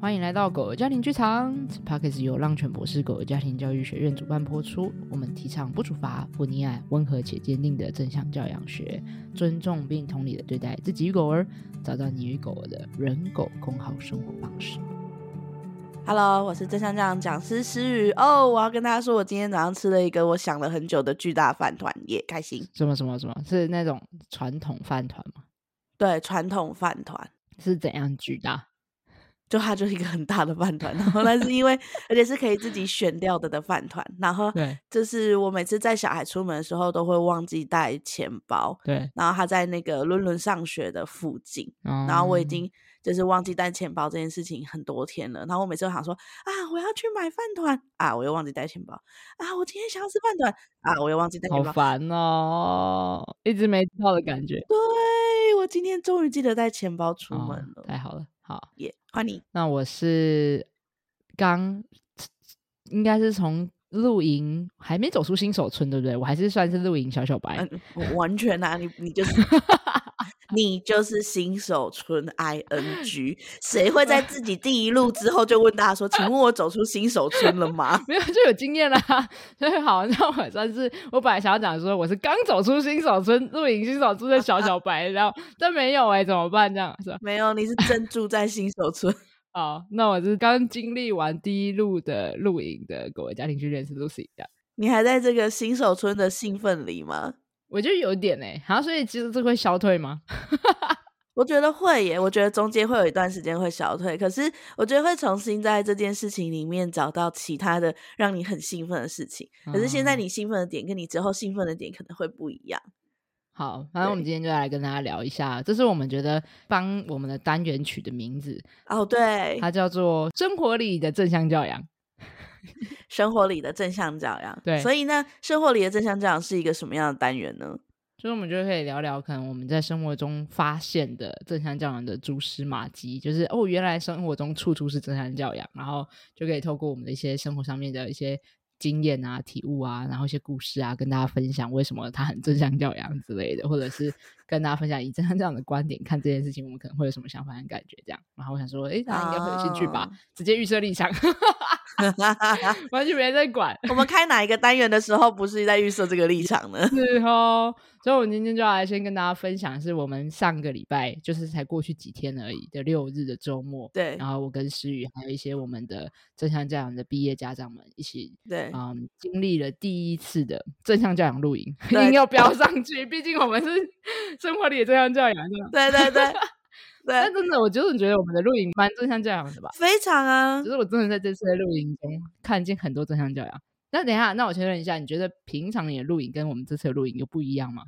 欢迎来到狗儿家庭剧场。此 Podcast 由浪犬博士狗儿家庭教育学院主办播出。我们提倡不处罚、不溺爱、温和且坚定的正向教养学，尊重并同理的对待自己与狗儿，找到你与狗儿的人狗共好生活方式。Hello，我是正向教养讲师诗雨哦。我要跟大家说，我今天早上吃了一个我想了很久的巨大饭团，耶，开心。什么什么什么？是那种传统饭团吗？对，传统饭团是怎样巨大？就它就是一个很大的饭团，然后那是因为而且是可以自己选掉的的饭团，然后对，就是我每次带小孩出门的时候都会忘记带钱包，对，然后他在那个伦伦上学的附近，嗯，然后我已经就是忘记带钱包这件事情很多天了，然后我每次都想说啊，我要去买饭团。啊，我又忘记带钱包。啊，我今天想要吃饭团。啊，我又忘记带钱包，好烦哦，一直没到的感觉，对，我今天终于记得带钱包出门了，哦，太好了。好，也欢迎。那我是刚，应该是从露营还没走出新手村，对不对？我还是算是露营小小白。嗯、完全啊，你你就是。你就是新手村 ing，谁会在自己 第一路之后就问大家说：“请问我走出新手村了吗？”没有就有经验啦，所以好，那我算是我本来想要讲说我是刚走出新手村露营新手村的小小白，然后但没有哎、欸，怎么办？这样是吧？没有，你是真住在新手村。好，那我是刚经历完第一路的露营的各位家庭去认识 Lucy 的。你还在这个新手村的兴奋里吗？我觉得有点哎，好，所以其实这会消退吗？我觉得会耶，我觉得中间会有一段时间会消退，可是我觉得会重新在这件事情里面找到其他的让你很兴奋的事情。可是现在你兴奋的点跟你之后兴奋的点可能会不一样。好，反正我们今天就来跟大家聊一下，这是我们觉得帮我们的单元取的名字哦，对，它叫做生活里的正向教养。生活里的正向教养，对，所以呢，生活里的正向教养是一个什么样的单元呢？所以，我们就可以聊聊，可能我们在生活中发现的正向教养的蛛丝马迹，就是哦，原来生活中处处是正向教养，然后就可以透过我们的一些生活上面的一些经验啊、体悟啊，然后一些故事啊，跟大家分享为什么它很正向教养之类的，或者是跟大家分享以正向教养的观点看这件事情，我们可能会有什么想法和感觉这样。然后我想说，哎，大家应该会有兴趣吧？哦、直接预设立场。完全没在管。我们开哪一个单元的时候，不是在预设这个立场呢？是哦。所以，我们今天就要来先跟大家分享，是我们上个礼拜，就是才过去几天而已的六日的周末。对。然后，我跟诗雨还有一些我们的正向教养的毕业家长们一起，对，嗯，经历了第一次的正向教养露营，一定要飙上去。毕竟我们是生活里也正向教养，对对 对。对，但真的，我就是觉得我们的露营蛮正向教养的吧？非常啊！就是我真的在这次的露营中看见很多正向教养。那等一下，那我确认一下，你觉得平常你的露营跟我们这次的露营有不一样吗？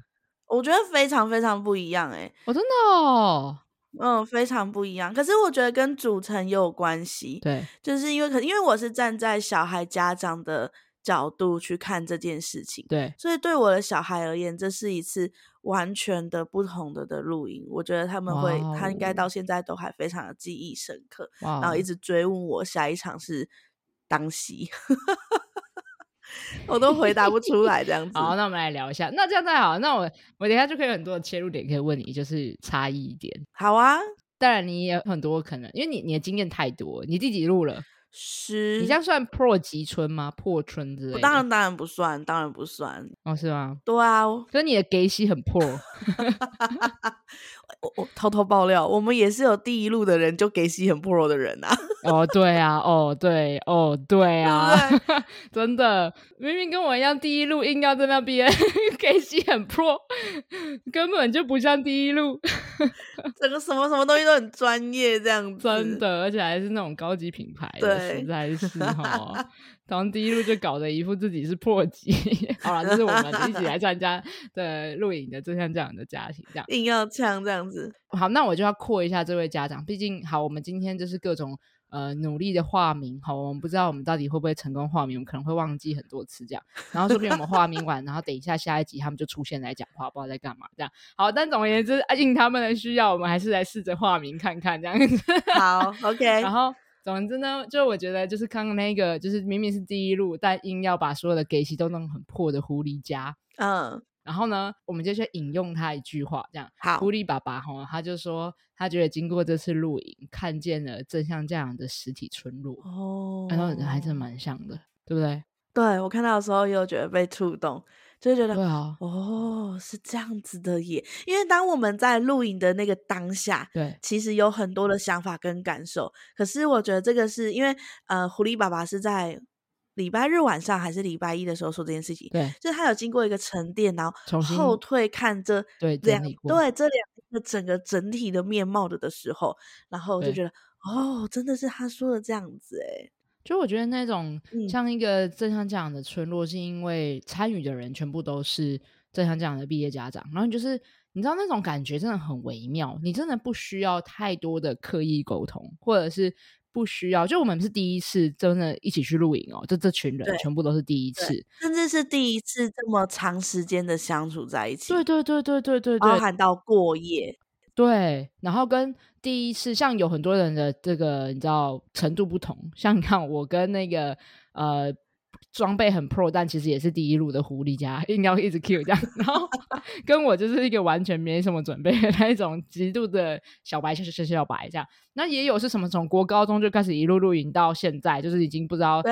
我觉得非常非常不一样哎、欸！我、哦、真的哦，嗯，非常不一样。可是我觉得跟组成也有关系。对，就是因为可因为我是站在小孩家长的角度去看这件事情，对，所以对我的小孩而言，这是一次。完全的不同的的露营，我觉得他们会，wow. 他应该到现在都还非常的记忆深刻，wow. 然后一直追问我下一场是当夕，我都回答不出来这样 子。好，那我们来聊一下，那这样再好，那我我等一下就可以有很多的切入点可以问你，就是差异一点。好啊，当然你也有很多可能，因为你你的经验太多，你第几录了？是，你这样算破吉村吗？破村之类的？当然当然不算，当然不算。哦，是吗？对啊，所以你的给息很破。我我偷偷爆料，我们也是有第一路的人就给息很 pro 的人啊！哦，对啊，哦，对，哦，对啊，真的，明明跟我一样第一路硬要在那边 给息很 pro，根本就不像第一路，整个什么什么东西都很专业这样子，真的，而且还是那种高级品牌的，实在是。哈。从第一路就搞得一副自己是破级，好了，这是我们一起来参加的录影的正向教养的家庭，这样。硬要呛这样子。好，那我就要扩一下这位家长，毕竟好，我们今天就是各种呃努力的化名，好，我们不知道我们到底会不会成功化名，我们可能会忘记很多次这样。然后说不定我们化名完，然后等一下下一集他们就出现来讲话，不知道在干嘛这样。好，但总而言之，应他们的需要，我们还是来试着化名看看这样子。好，OK，然后。总之呢，就我觉得就是刚刚那个，就是明明是第一路，但硬要把所有的给息都弄很破的狐狸家，嗯，然后呢，我们就去引用他一句话，这样。好，狐狸爸爸哈，他就说，他觉得经过这次露营，看见了正像这样的实体村落哦，然后还真蛮像的，对不对？对，我看到的时候又觉得被触动，就觉得对啊，哦，是这样子的耶。因为当我们在露营的那个当下，对，其实有很多的想法跟感受。可是我觉得这个是因为，呃，狐狸爸爸是在。礼拜日晚上还是礼拜一的时候说这件事情，对，就是他有经过一个沉淀，然后后退看这对两对这两个整个整体的面貌的的时候，然后就觉得哦，真的是他说的这样子哎，就我觉得那种像一个正像这样的村落，是因为参与的人全部都是正像这样的毕业家长，然后就是你知道那种感觉真的很微妙，你真的不需要太多的刻意沟通，或者是。不需要，就我们是第一次真的一起去露营哦，就这群人全部都是第一次，甚至是第一次这么长时间的相处在一起。对对对对对对对，包含到过夜。对，然后跟第一次，像有很多人的这个你知道程度不同，像你看我跟那个呃。装备很 pro，但其实也是第一路的狐狸家，硬要一直 Q 这样，然后 跟我就是一个完全没什么准备的那一种极度的小白，小小小小白这样。那也有是什么从国高中就开始一路露营到现在，就是已经不知道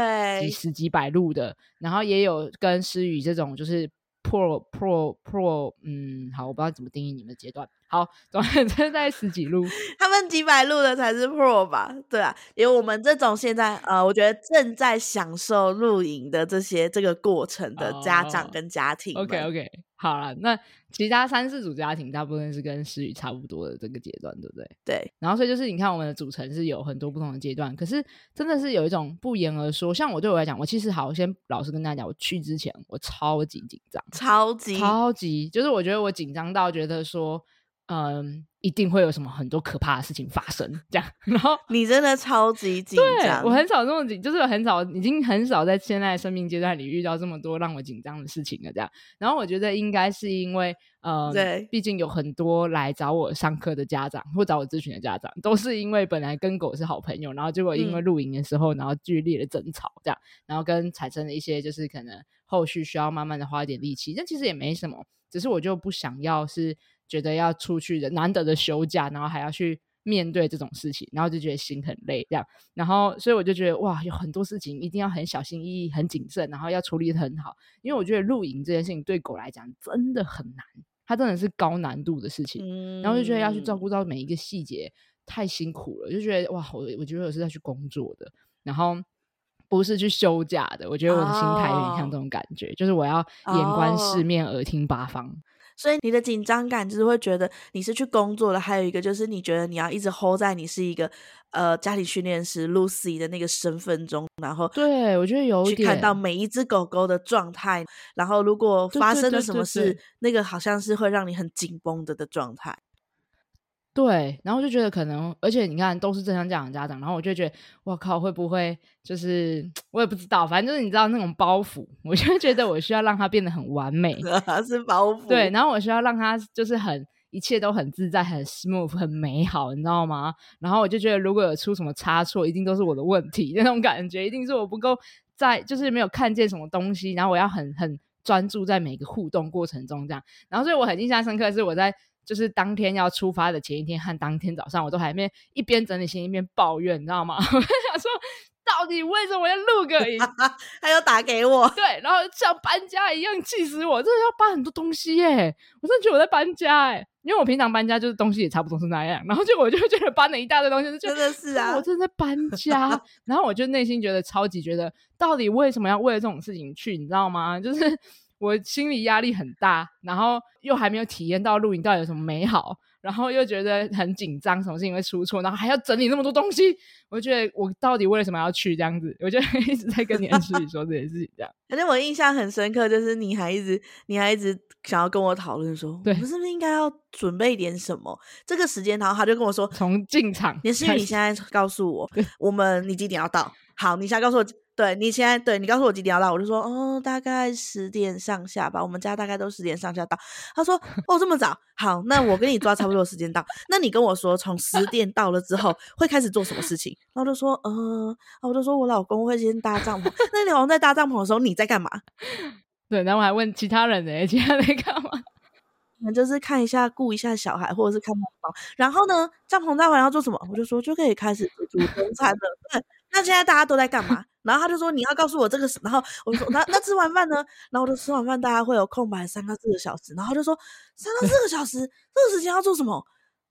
几十几百路的，然后也有跟诗雨这种就是 pro pro pro，嗯，好，我不知道怎么定义你们的阶段。好，总之在十几路，他们几百路的才是 pro 吧？对啊，有我们这种现在呃，我觉得正在享受露营的这些这个过程的家长跟家庭。Oh, OK OK，好了，那其他三四组家庭大部分是跟诗雨差不多的这个阶段，对不对？对。然后所以就是你看我们的组成是有很多不同的阶段，可是真的是有一种不言而说。像我对我来讲，我其实好，我先老实跟大家讲，我去之前我超级紧张，超级超级，就是我觉得我紧张到觉得说。嗯，一定会有什么很多可怕的事情发生，这样。然后你真的超级紧张，我很少这么紧，就是很少，已经很少在现在生命阶段里遇到这么多让我紧张的事情了。这样。然后我觉得应该是因为，呃、嗯，对，毕竟有很多来找我上课的家长或找我咨询的家长，都是因为本来跟狗是好朋友，然后结果因为露营的时候，然后剧烈的争吵，这样，然后跟产生了一些就是可能后续需要慢慢的花一点力气，但其实也没什么，只是我就不想要是。觉得要出去的难得的休假，然后还要去面对这种事情，然后就觉得心很累，这样，然后所以我就觉得哇，有很多事情一定要很小心翼翼、很谨慎，然后要处理得很好，因为我觉得露营这件事情对狗来讲真的很难，它真的是高难度的事情，嗯、然后就觉得要去照顾到每一个细节，太辛苦了，就觉得哇，我我觉得我是在去工作的，然后不是去休假的，我觉得我的心态有点像这种感觉，哦、就是我要眼观四面，耳听八方。所以你的紧张感就是会觉得你是去工作的，还有一个就是你觉得你要一直 hold 在你是一个呃家庭训练师 Lucy 的那个身份中，然后对我觉得有点去看到每一只狗狗的状态，然后如果发生了什么事，那个好像是会让你很紧绷的的状态。对，然后就觉得可能，而且你看都是正像这样的家长，然后我就觉得，我靠，会不会就是 我也不知道，反正就是你知道那种包袱，我就觉得我需要让他变得很完美，是包袱。对，然后我需要让他就是很一切都很自在、很 smooth、很美好，你知道吗？然后我就觉得如果有出什么差错，一定都是我的问题，那种感觉一定是我不够在，就是没有看见什么东西，然后我要很很专注在每个互动过程中这样。然后所以我很印象深刻是我在。就是当天要出发的前一天和当天早上，我都还没一边整理行李一边抱怨，你知道吗？我在想说，到底为什么要录个音？他又打给我，对，然后像搬家一样气死我，真的要搬很多东西耶！我真的觉得我在搬家哎，因为我平常搬家就是东西也差不多是那样，然后就我就觉得搬了一大堆东西，就真的是啊，我真的在搬家，然后我就内心觉得超级觉得，到底为什么要为了这种事情去？你知道吗？就是。我心理压力很大，然后又还没有体验到露营到底有什么美好，然后又觉得很紧张，什么事情会出错，然后还要整理那么多东西，我觉得我到底为什么要去这样子？我就 一直在跟你安师里说这件事情，这样。反正我印象很深刻，就是你还一直，你还一直想要跟我讨论说，对，我们是不是应该要准备点什么？这个时间，然后他就跟我说，从进场，也是你现在告诉我，我们你几点要到？好，你现在告诉我。对，你现在对你告诉我几点要到，我就说哦，大概十点上下吧。我们家大概都十点上下到。他说哦，这么早，好，那我跟你抓差不多时间到。那你跟我说，从十点到了之后会开始做什么事情？然后就说嗯、呃，我就说我老公会先搭帐篷。那你老公在搭帐篷的时候，你在干嘛？对，然后我还问其他人呢，其他人在干嘛？可能就是看一下、顾一下小孩，或者是看猫猫。然后呢，帐篷搭完要做什么？我就说就可以开始煮中餐了。对，那现在大家都在干嘛？然后他就说你要告诉我这个。然后我说那那吃完饭呢？然后我就吃完饭，大家会有空白三到四个小时。然后就说三到四个小时，这个时间要做什么？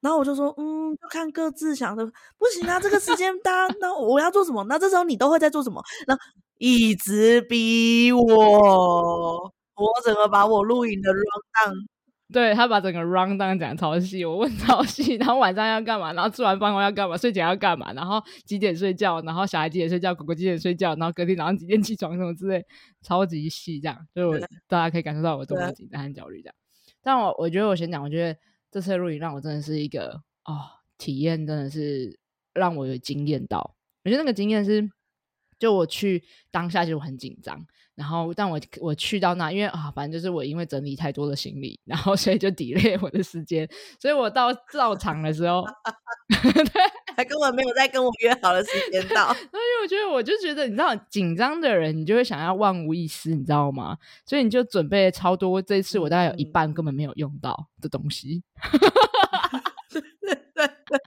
然后我就说嗯，就看各自想的。不行啊，这个时间大家那我要做什么？那这时候你都会在做什么？然后一直逼我，我整个把我录影的 rundown。对，他把整个 rundown 讲超细，我问超细，然后晚上要干嘛，然后吃完饭后要干嘛，睡前要干嘛，然后几点睡觉，然后小孩几点睡觉，狗狗几点睡觉，然后隔天早上几点起床什么之类，超级细这样，就我大家可以感受到我多么紧张和焦虑这样。但我我觉得我先讲，我觉得这次录影让我真的是一个哦体验，真的是让我有惊艳到。我觉得那个经验是，就我去当下就很紧张。然后，但我我去到那，因为啊，反正就是我因为整理太多的行李，然后所以就 delay 我的时间，所以我到到场的时候，对，还根本没有在跟我约好的时间到。所以我觉得，我就觉得，你知道，紧张的人，你就会想要万无一失，你知道吗？所以你就准备了超多，这一次我大概有一半根本没有用到的东西。对 对对，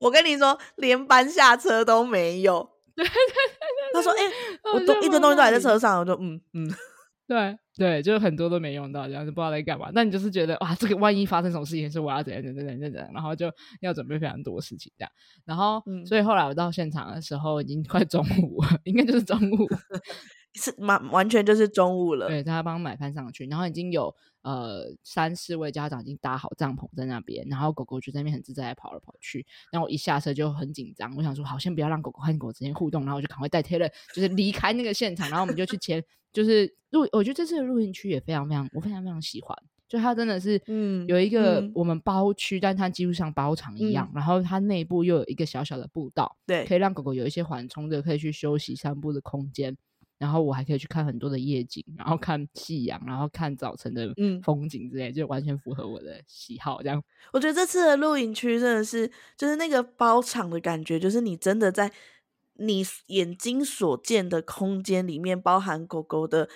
我跟你说，连搬下车都没有。对对对，他说：“哎、欸，我都一堆东西都还在车上。”我就嗯嗯，对对，就很多都没用到，这样就不知道在干嘛。那你就是觉得哇，这个万一发生什么事情，是我要怎样怎样怎样怎样，然后就要准备非常多事情这样。然后，嗯、所以后来我到现场的时候已经快中午了，应该就是中午。是完完全就是中午了，对，他帮买饭上去，然后已经有呃三四位家长已经搭好帐篷在那边，然后狗狗就在那边很自在的跑来跑去，然后我一下车就很紧张，我想说好，先不要让狗狗和狗之间互动，然后我就赶快带 Taylor 就是离开那个现场，然后我们就去前就是露，我觉得这次的露营区也非常非常，我非常非常喜欢，就它真的是嗯有一个我们包区，嗯、但它几乎像包场一样，嗯、然后它内部又有一个小小的步道，对，可以让狗狗有一些缓冲的可以去休息散步的空间。然后我还可以去看很多的夜景，然后看夕阳，然后看早晨的风景之类，嗯、就完全符合我的喜好。这样，我觉得这次的露营区真的是，就是那个包场的感觉，就是你真的在你眼睛所见的空间里面，包含狗狗的。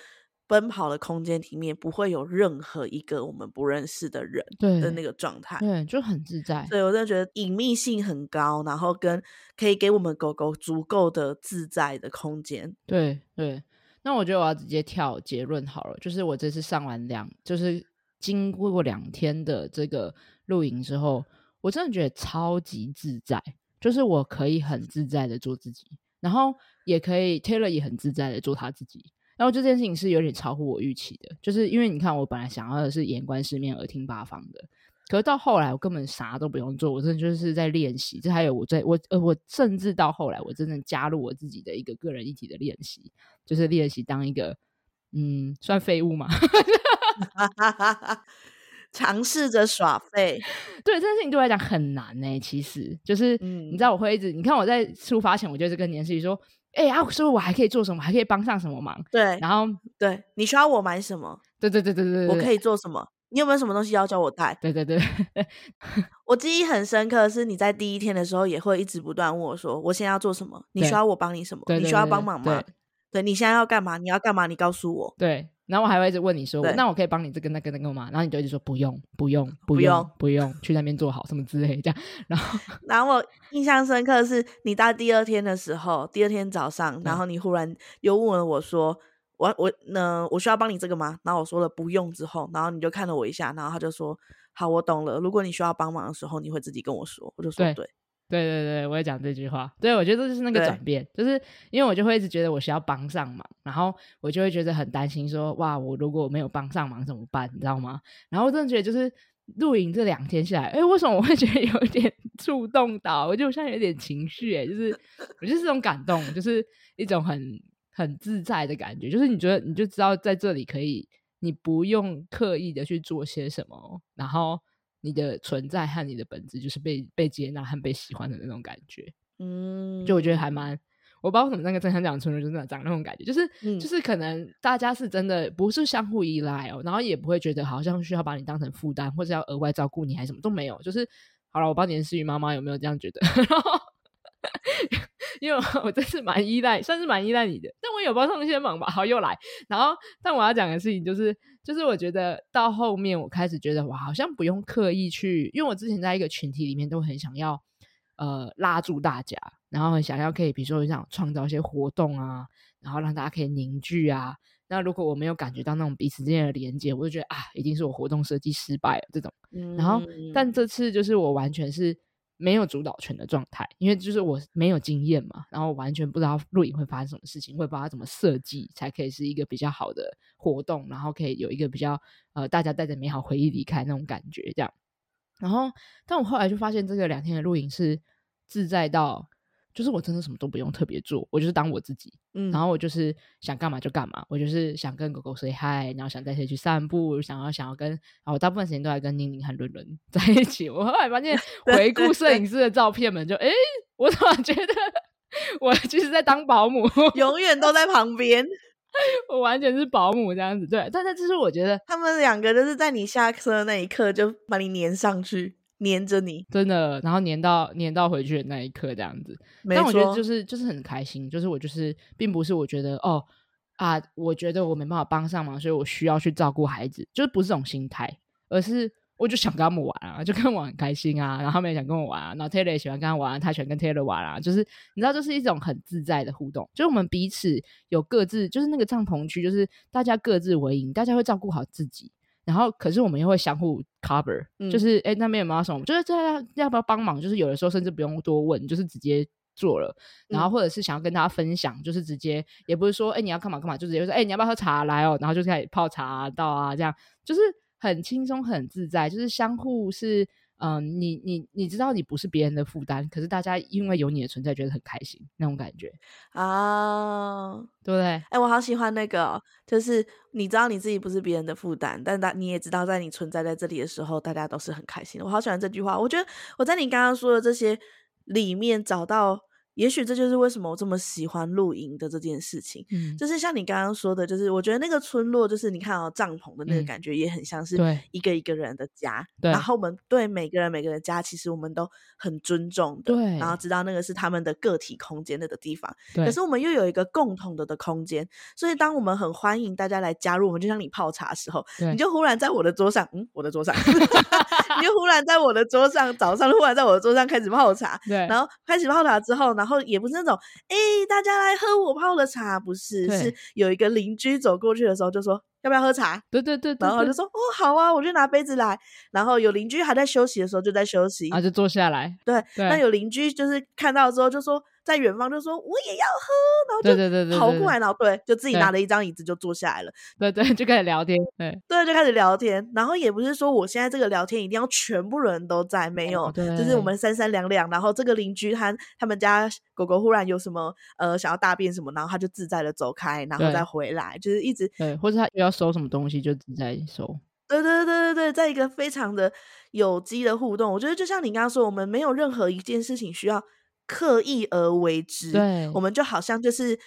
奔跑的空间里面不会有任何一个我们不认识的人的那个状态，对，就很自在。所以我真的觉得隐秘性很高，然后跟可以给我们狗狗足够的自在的空间。对对，那我觉得我要直接跳结论好了，就是我这次上完两，就是经过两天的这个露营之后，我真的觉得超级自在，就是我可以很自在的做自己，然后也可以 Taylor 也很自在的做他自己。然后这件事情是有点超乎我预期的，就是因为你看，我本来想要的是眼观四面，耳听八方的，可是到后来我根本啥都不用做，我真的就是在练习。这还有我在我呃，我甚至到后来，我真正加入我自己的一个个人一体的练习，就是练习当一个嗯，算废物嘛，尝试着耍废。对，这件事情对我来讲很难呢、欸。其实就是，嗯，你知道我会一直，你看我在出发前，我就是跟年思雨说。哎、欸、啊，是不是我还可以做什么？还可以帮上什么忙？对，然后对，你需要我买什么？对对对对对，我可以做什么？你有没有什么东西要叫我带？对对对，我记忆很深刻的是你在第一天的时候也会一直不断问我说：“我现在要做什么？你需要我帮你什么？对你需要帮忙吗？对，你现在要干嘛？你要干嘛？你告诉我。”对。然后我还会一直问你说，那我可以帮你这个那个那个吗？然后你就一直说不用不用不用不用，去那边做好什么之类这样。然后 然后我印象深刻的是你到第二天的时候，第二天早上，然后你忽然又问了我说，我我呢我需要帮你这个吗？然后我说了不用之后，然后你就看了我一下，然后他就说好，我懂了。如果你需要帮忙的时候，你会自己跟我说。我就说对。对对对对，我也讲这句话。对，我觉得这就是那个转变，就是因为我就会一直觉得我需要帮上忙，然后我就会觉得很担心说，说哇，我如果我没有帮上忙怎么办？你知道吗？然后我真的觉得就是露营这两天下来，哎，为什么我会觉得有一点 触动到？我就像有点情绪，哎，就是我就是这种感动，就是一种很很自在的感觉，就是你觉得你就知道在这里可以，你不用刻意的去做些什么，然后。你的存在和你的本质就是被被接纳和被喜欢的那种感觉，嗯，就我觉得还蛮，我不知道为什么那个正向讲村人就是长那种感觉，就是、嗯、就是可能大家是真的不是相互依赖哦，然后也不会觉得好像需要把你当成负担或者要额外照顾你还是什么都没有，就是好了，我帮你的思雨妈妈有没有这样觉得？然 后因为我真是蛮依赖，算是蛮依赖你的，但我有帮上一些忙吧。好，又来。然后，但我要讲的事情就是，就是我觉得到后面，我开始觉得，哇，好像不用刻意去，因为我之前在一个群体里面都很想要，呃，拉住大家，然后很想要可以，比如说我想创造一些活动啊，然后让大家可以凝聚啊。那如果我没有感觉到那种彼此之间的连接，我就觉得啊，一定是我活动设计失败了这种。嗯、然后，但这次就是我完全是没有主导权的状态，因为就是我没有经验嘛，然后完全不知道录影会发生什么事情，会不知道怎么设计才可以是一个比较好的活动，然后可以有一个比较呃大家带着美好回忆离开那种感觉这样。然后，但我后来就发现这个两天的录影是自在到。就是我真的什么都不用特别做，我就是当我自己，嗯，然后我就是想干嘛就干嘛，我就是想跟狗狗 say hi，然后想带谁去散步，想要想要跟，然后我大部分时间都在跟宁宁和伦伦在一起。我后来发现 回顾摄影师的照片们就，就诶我怎么觉得我就是在当保姆，永远都在旁边，我完全是保姆这样子。对，但是就是我觉得他们两个就是在你下车的那一刻就把你粘上去。黏着你，真的，然后黏到黏到回去的那一刻，这样子。但我觉得就是就是很开心，就是我就是并不是我觉得哦啊，我觉得我没办法帮上忙，所以我需要去照顾孩子，就是不是这种心态，而是我就想跟他们玩啊，就跟我很开心啊，然后他们也想跟我玩啊，然后 Taylor 也喜欢跟他玩，他喜欢跟 Taylor 玩啊，就是你知道，就是一种很自在的互动，就是我们彼此有各自，就是那个帐篷区，就是大家各自为营，大家会照顾好自己。然后，可是我们又会相互 cover，、嗯、就是哎，那边有没有什么？就是这要要不要帮忙？就是有的时候甚至不用多问，就是直接做了。然后或者是想要跟大家分享，就是直接也不是说哎你要干嘛干嘛，就直接说哎你要不要喝茶来哦？然后就开始泡茶、啊、到啊，这样就是很轻松很自在，就是相互是。嗯，你你你知道你不是别人的负担，可是大家因为有你的存在，觉得很开心那种感觉啊，对不对？哎、欸，我好喜欢那个，就是你知道你自己不是别人的负担，但大你也知道，在你存在在这里的时候，大家都是很开心的。我好喜欢这句话，我觉得我在你刚刚说的这些里面找到。也许这就是为什么我这么喜欢露营的这件事情，嗯，就是像你刚刚说的，就是我觉得那个村落，就是你看到帐篷的那个感觉，也很像是一个一个人的家，对，然后我们对每个人每个人的家，其实我们都很尊重的，对，然后知道那个是他们的个体空间那个地方，对，可是我们又有一个共同的的空间，所以当我们很欢迎大家来加入我们，就像你泡茶的时候，你就忽然在我的桌上，嗯，我的桌上，你就忽然在我的桌上，早上忽然在我的桌上开始泡茶，对，然后开始泡茶之后呢。然后也不是那种，哎、欸，大家来喝我泡的茶，不是，是有一个邻居走过去的时候就说。要不要喝茶？对对对，对，然后就说哦好啊，我就拿杯子来。然后有邻居还在休息的时候就在休息，啊就坐下来。对，对，那有邻居就是看到之后就说在远方就说我也要喝，然后就跑过来，然后对，就自己拿了一张椅子就坐下来了。对对，就开始聊天。对对，就开始聊天。然后也不是说我现在这个聊天一定要全部人都在，没有，对，就是我们三三两两。然后这个邻居他他们家狗狗忽然有什么呃想要大便什么，然后他就自在的走开，然后再回来，就是一直对，或者他要。收什么东西就自在收，对对对对对，在一个非常的有机的互动，我觉得就像你刚刚说，我们没有任何一件事情需要刻意而为之，对，我们就好像就是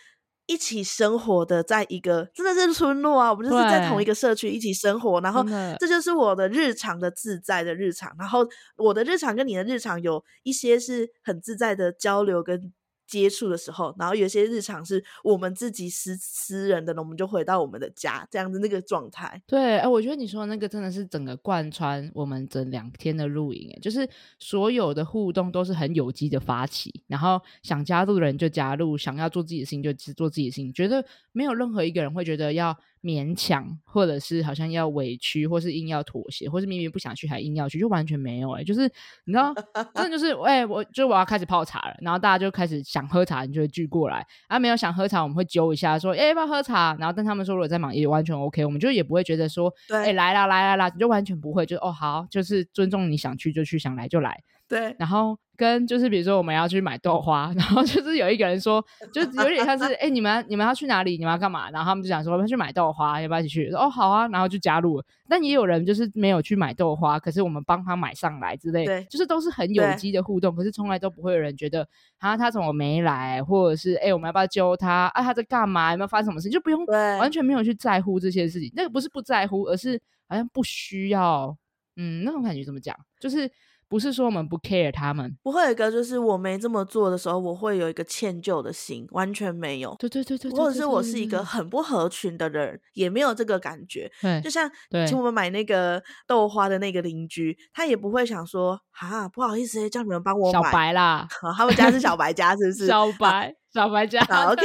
一起生活的，在一个真的是村落啊，我们就是在同一个社区一起生活，然后这就是我的日常的自在的日常，然后我的日常跟你的日常有一些是很自在的交流跟。接触的时候，然后有些日常是我们自己私私人的，我们就回到我们的家，这样子那个状态。对，哎，我觉得你说的那个真的是整个贯穿我们整两天的露营，就是所有的互动都是很有机的发起，然后想加入的人就加入，想要做自己的事情就做自己的事情，觉得没有任何一个人会觉得要。勉强，或者是好像要委屈，或是硬要妥协，或是明明不想去还硬要去，就完全没有哎、欸，就是你知道，真的就是哎、欸，我就我要开始泡茶了，然后大家就开始想喝茶，你就会聚过来啊，没有想喝茶，我们会揪一下说，哎、欸，要不要喝茶？然后但他们说如果在忙，也完全 OK，我们就也不会觉得说，哎、欸，来啦来啦来啦，你就完全不会，就哦好，就是尊重你想去就去，想来就来。对，然后跟就是比如说我们要去买豆花，然后就是有一个人说，就有点像是哎、欸、你们你们要去哪里？你们要干嘛？然后他们就想说我们要去买豆花，要不要一起去？说哦好啊，然后就加入了。但也有人就是没有去买豆花，可是我们帮他买上来之类，对，就是都是很有机的互动。可是从来都不会有人觉得啊他怎么没来，或者是哎、欸、我们要不要揪他啊他在干嘛？有没有发生什么事？就不用完全没有去在乎这些事情。那个不是不在乎，而是好像不需要。嗯，那种感觉怎么讲？就是。不是说我们不 care 他们，不会有一个就是我没这么做的时候，我会有一个歉疚的心，完全没有。对对对对，或者是我是一个很不合群的人，也没有这个感觉。对，就像请我们买那个豆花的那个邻居，他也不会想说啊，不好意思，叫你们帮我买。小白啦，他们家是小白家，是不是？小白。小白家好，OK，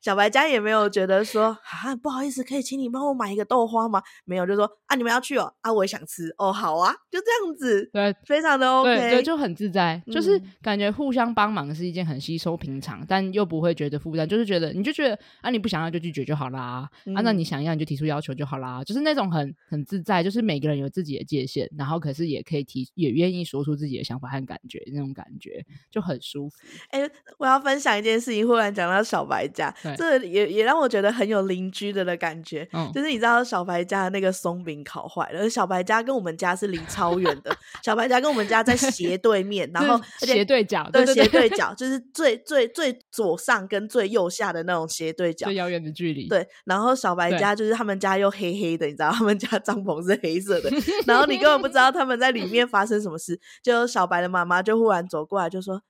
小白家也没有觉得说啊，不好意思，可以请你帮我买一个豆花吗？没有，就说啊，你们要去哦，啊，我也想吃哦，好啊，就这样子，对，非常的 OK，对，对，就很自在，嗯、就是感觉互相帮忙是一件很稀松平常，但又不会觉得负担，就是觉得你就觉得啊，你不想要就拒绝就好啦，嗯、啊，那你想要你就提出要求就好啦，就是那种很很自在，就是每个人有自己的界限，然后可是也可以提，也愿意说出自己的想法和感觉，那种感觉就很舒服。哎、欸，我要分享一件事情，忽然讲到小。白家，这也也让我觉得很有邻居的的感觉。嗯，就是你知道小白家的那个松饼烤坏了，小白家跟我们家是离超远的。小白家跟我们家在斜对面，然后斜对角，对斜对角，就是最最最左上跟最右下的那种斜对角，最遥远的距离。对，然后小白家就是他们家又黑黑的，你知道他们家帐篷是黑色的，然后你根本不知道他们在里面发生什么事。就小白的妈妈就忽然走过来就说：“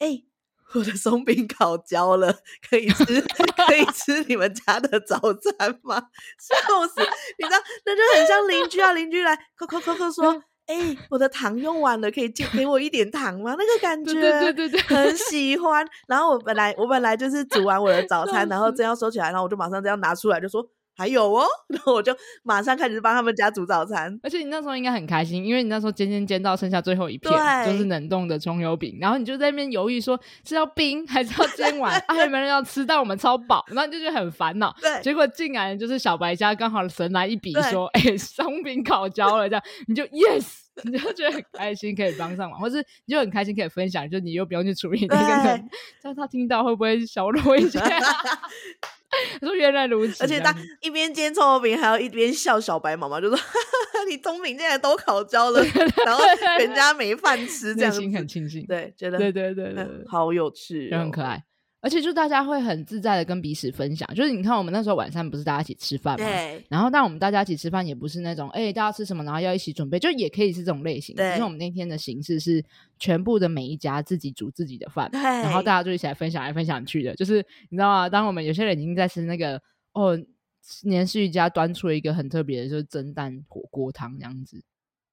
哎、欸。”我的松饼烤焦了，可以吃，可以吃你们家的早餐吗？笑死！你知道，那就很像邻居啊，邻居来，扣扣扣扣说，哎、欸，我的糖用完了，可以借给我一点糖吗？那个感觉，对对对对，很喜欢。然后我本来我本来就是煮完我的早餐，然后这样收起来，然后我就马上这样拿出来，就说。还有哦，然后我就马上开始帮他们家煮早餐。而且你那时候应该很开心，因为你那时候煎煎煎到剩下最后一片，就是冷冻的葱油饼。然后你就在那边犹豫说是要冰还是要煎完，啊，还有没人要吃，但我们超饱，然后你就觉得很烦恼。对，结果竟然就是小白家刚好神来一笔说，哎，松饼烤焦了，这样你就 yes，你就觉得很开心可以帮上忙，或是你就很开心可以分享，就你又不用去处理那个人，但他听到会不会小落一些？他说：“原来如此。”而且他一边煎葱油饼，还要一边笑小白妈妈，就说：“你松饼现在都烤焦了，然后人家没饭吃，这样心很庆幸。”对，觉得对对对对，好有趣，也很可爱。而且就大家会很自在的跟彼此分享，就是你看我们那时候晚上不是大家一起吃饭吗？对。然后但我们大家一起吃饭也不是那种，哎、欸，大家吃什么，然后要一起准备，就也可以是这种类型。对。因为我们那天的形式是全部的每一家自己煮自己的饭，对。然后大家就一起来分享来分享去的，就是你知道吗？当我们有些人已经在吃那个哦，年世瑜家端出了一个很特别的，就是蒸蛋火锅汤这样子，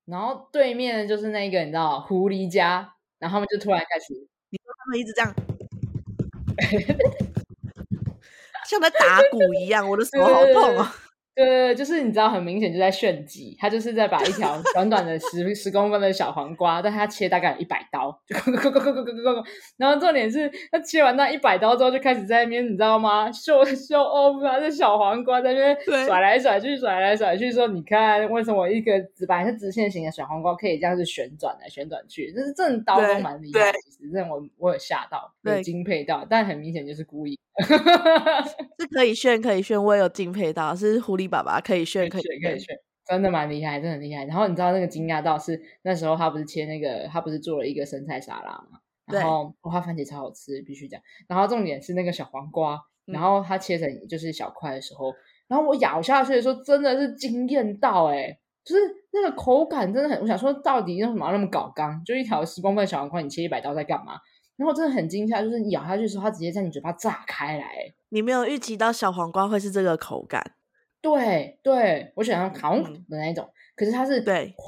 然后对面就是那个你知道狐狸家，然后他们就突然开始，你说他们一直这样。像在打鼓一样，我的手好痛啊！对对对，就是你知道，很明显就在炫技，他就是在把一条 短短的十十公分的小黄瓜，但他切大概一百刀，就咕咕咕咕咕咕咕咕，然后重点是他切完那一百刀之后，就开始在那边，你知道吗？秀秀 off 啊，这小黄瓜在那边甩来甩去，甩来甩去，说你看为什么一个直白是直线型的小黄瓜可以这样子旋转来旋转去？就是这刀都蛮厉害，其实这我我有吓到，有敬佩到，但很明显就是故意。是可以炫，可以炫，我也有敬佩到，是狐狸爸爸可以炫，可以炫，可以炫，真的蛮厉害，真的很厉害。然后你知道那个惊讶到是那时候他不是切那个，他不是做了一个生菜沙拉嘛？然后花番茄超好吃，必须讲。然后重点是那个小黄瓜，然后它切成就是小块的时候，嗯、然后我咬下去的时候真的是惊艳到哎、欸，就是那个口感真的很，我想说到底为什么要那么搞刚？就一条十公分的小黄瓜，你切一百刀在干嘛？然后真的很惊讶，就是你咬下去的时候，它直接在你嘴巴炸开来。你没有预期到小黄瓜会是这个口感，对对，我想要烤的那一种，嗯、可是它是对哇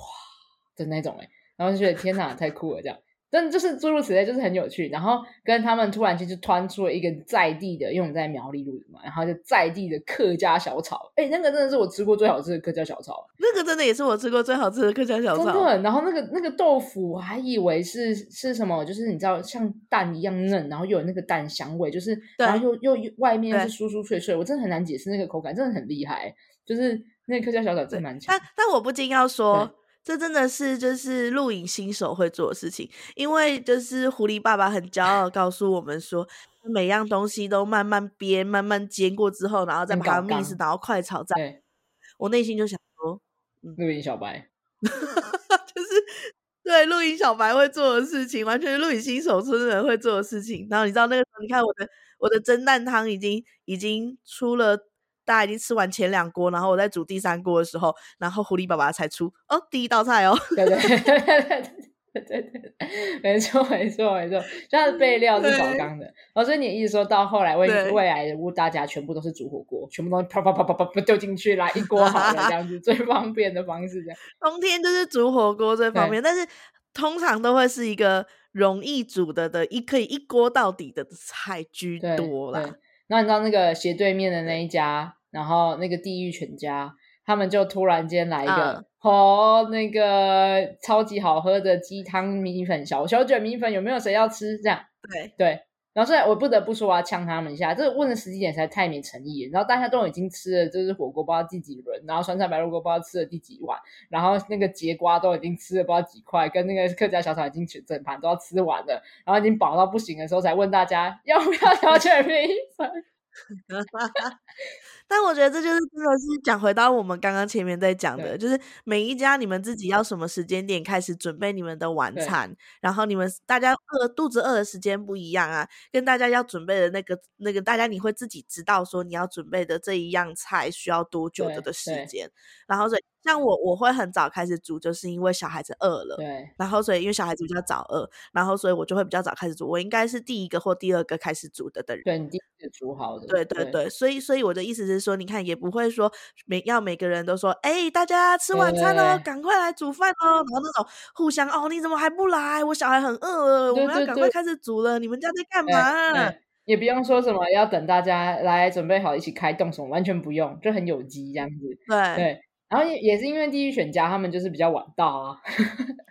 的那种哎，然后就觉得天哪，太酷了这样。但就是诸如此类，就是很有趣。然后跟他们突然间就端出了一个在地的，因为我们在苗栗录嘛，然后就在地的客家小炒。哎，那个真的是我吃过最好吃的客家小炒。那个真的也是我吃过最好吃的客家小炒。真的。然后那个那个豆腐，我还以为是是什么，就是你知道像蛋一样嫩，然后又有那个蛋香味，就是然后又又外面是酥酥脆脆，我真的很难解释那个口感，真的很厉害。就是那个客家小炒真蛮强。但但我不禁要说。这真的是就是录影新手会做的事情，因为就是狐狸爸爸很骄傲告诉我们说，每样东西都慢慢煸、慢慢煎过之后，然后再把它 mix，然后快炒。在我内心就想说，录影小白，就是对录影小白会做的事情，完全是录影新手村的人会做的事情。然后你知道那个时候，你看我的我的蒸蛋汤已经已经出了。大家已经吃完前两锅，然后我在煮第三锅的时候，然后狐狸爸爸才出哦，第一道菜哦。对 对对对对对，没错没错没错，就它的备料是宝钢的。然后所以你意思说到后来未未来的屋大家全部都是煮火锅，全部都啪啪啪啪啪啪丢进去，来一锅好了这样子最 方便的方式这样。冬天就是煮火锅最方便，但是通常都会是一个容易煮的的一可以一锅到底的菜居多啦。然后你知道那个斜对面的那一家，然后那个地狱全家。他们就突然间来一个哦，uh, oh, 那个超级好喝的鸡汤米粉小小卷米粉，有没有谁要吃？这样对对，然后所以我不得不说我要呛他们一下，这个问的时机点才太没诚意。然后大家都已经吃了，就是火锅不知道第几轮，然后酸菜白肉锅不知道吃了第几碗，然后那个节瓜都已经吃了不知道几块，跟那个客家小炒已经整盘都要吃完了，然后已经饱到不行的时候，才问大家要不要小卷米粉。但我觉得这就是真的是讲回到我们刚刚前面在讲的，就是每一家你们自己要什么时间点开始准备你们的晚餐，然后你们大家饿肚子饿的时间不一样啊，跟大家要准备的那个那个，大家你会自己知道说你要准备的这一样菜需要多久的的时间，然后所以。像我我会很早开始煮，就是因为小孩子饿了，对，然后所以因为小孩子比较早饿，然后所以我就会比较早开始煮。我应该是第一个或第二个开始煮的的人，对，你第一个煮好的，对对对，对所以所以我的意思是说，你看也不会说每要每个人都说，哎，大家吃晚餐了，赶快来煮饭哦，然后那种互相哦，你怎么还不来？我小孩很饿，我们要赶快开始煮了。你们家在干嘛？也不用说什么要等大家来准备好一起开动什么，完全不用，就很有机这样子，对对。然后也也是因为地狱选家他们就是比较晚到啊，